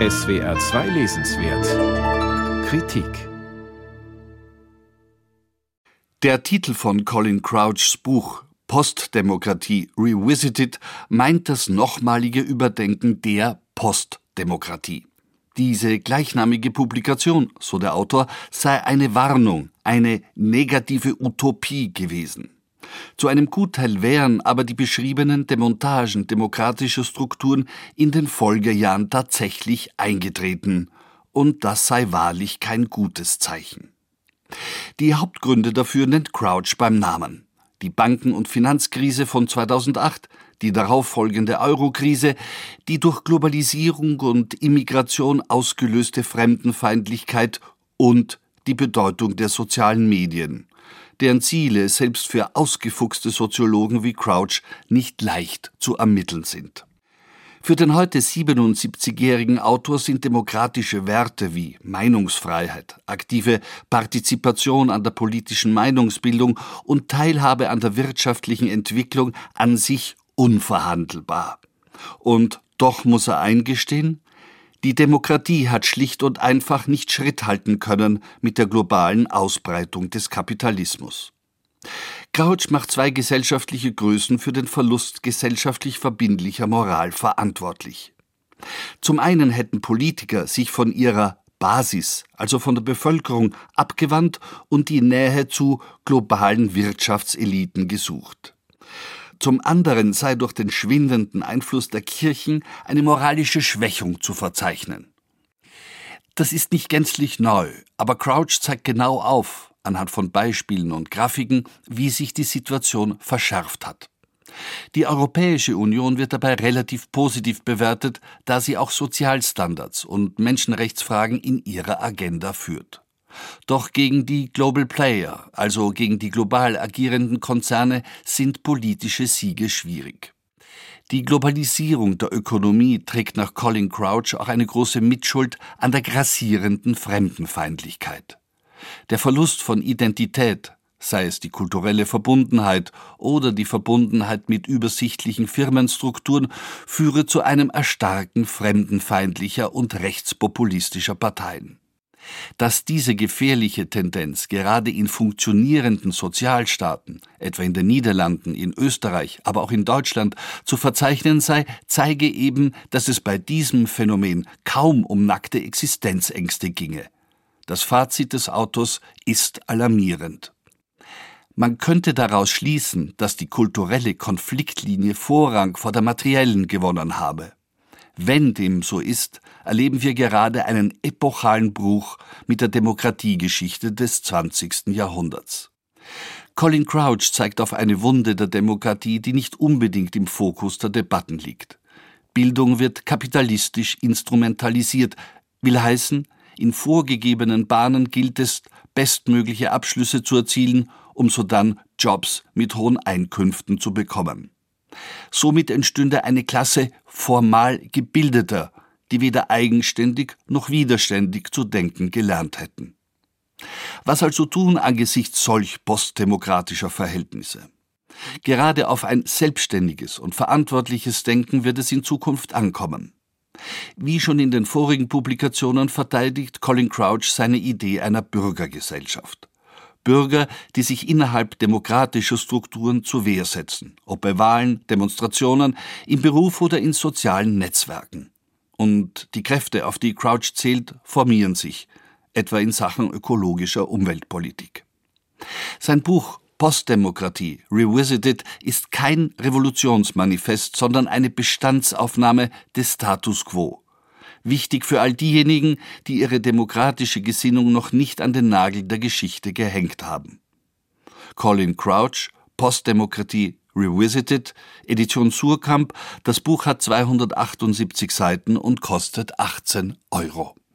SWR 2 Lesenswert Kritik Der Titel von Colin Crouchs Buch Postdemokratie Revisited meint das nochmalige Überdenken der Postdemokratie. Diese gleichnamige Publikation, so der Autor, sei eine Warnung, eine negative Utopie gewesen. Zu einem Gutteil wären aber die beschriebenen Demontagen demokratischer Strukturen in den Folgejahren tatsächlich eingetreten, und das sei wahrlich kein gutes Zeichen. Die Hauptgründe dafür nennt Crouch beim Namen. Die Banken- und Finanzkrise von 2008, die darauffolgende Eurokrise, die durch Globalisierung und Immigration ausgelöste Fremdenfeindlichkeit und die Bedeutung der sozialen Medien deren Ziele selbst für ausgefuchste Soziologen wie Crouch nicht leicht zu ermitteln sind. Für den heute 77-jährigen Autor sind demokratische Werte wie Meinungsfreiheit, aktive Partizipation an der politischen Meinungsbildung und Teilhabe an der wirtschaftlichen Entwicklung an sich unverhandelbar. Und doch muss er eingestehen, die Demokratie hat schlicht und einfach nicht Schritt halten können mit der globalen Ausbreitung des Kapitalismus. Crouch macht zwei gesellschaftliche Größen für den Verlust gesellschaftlich verbindlicher Moral verantwortlich. Zum einen hätten Politiker sich von ihrer Basis, also von der Bevölkerung, abgewandt und die Nähe zu globalen Wirtschaftseliten gesucht. Zum anderen sei durch den schwindenden Einfluss der Kirchen eine moralische Schwächung zu verzeichnen. Das ist nicht gänzlich neu, aber Crouch zeigt genau auf, anhand von Beispielen und Grafiken, wie sich die Situation verschärft hat. Die Europäische Union wird dabei relativ positiv bewertet, da sie auch Sozialstandards und Menschenrechtsfragen in ihrer Agenda führt. Doch gegen die Global Player, also gegen die global agierenden Konzerne, sind politische Siege schwierig. Die Globalisierung der Ökonomie trägt nach Colin Crouch auch eine große Mitschuld an der grassierenden Fremdenfeindlichkeit. Der Verlust von Identität, sei es die kulturelle Verbundenheit oder die Verbundenheit mit übersichtlichen Firmenstrukturen, führe zu einem Erstarken fremdenfeindlicher und rechtspopulistischer Parteien. Dass diese gefährliche Tendenz gerade in funktionierenden Sozialstaaten, etwa in den Niederlanden, in Österreich, aber auch in Deutschland, zu verzeichnen sei, zeige eben, dass es bei diesem Phänomen kaum um nackte Existenzängste ginge. Das Fazit des Autors ist alarmierend. Man könnte daraus schließen, dass die kulturelle Konfliktlinie Vorrang vor der materiellen gewonnen habe. Wenn dem so ist, erleben wir gerade einen epochalen Bruch mit der Demokratiegeschichte des 20. Jahrhunderts. Colin Crouch zeigt auf eine Wunde der Demokratie, die nicht unbedingt im Fokus der Debatten liegt. Bildung wird kapitalistisch instrumentalisiert, will heißen, in vorgegebenen Bahnen gilt es, bestmögliche Abschlüsse zu erzielen, um sodann Jobs mit hohen Einkünften zu bekommen. Somit entstünde eine Klasse formal gebildeter, die weder eigenständig noch widerständig zu denken gelernt hätten. Was also tun angesichts solch postdemokratischer Verhältnisse? Gerade auf ein selbstständiges und verantwortliches Denken wird es in Zukunft ankommen. Wie schon in den vorigen Publikationen verteidigt Colin Crouch seine Idee einer Bürgergesellschaft. Bürger, die sich innerhalb demokratischer Strukturen zur Wehr setzen, ob bei Wahlen, Demonstrationen, im Beruf oder in sozialen Netzwerken. Und die Kräfte, auf die Crouch zählt, formieren sich, etwa in Sachen ökologischer Umweltpolitik. Sein Buch Postdemokratie Revisited ist kein Revolutionsmanifest, sondern eine Bestandsaufnahme des Status quo wichtig für all diejenigen, die ihre demokratische Gesinnung noch nicht an den Nagel der Geschichte gehängt haben. Colin Crouch, Postdemokratie Revisited, Edition Surkamp. Das Buch hat 278 Seiten und kostet 18 Euro.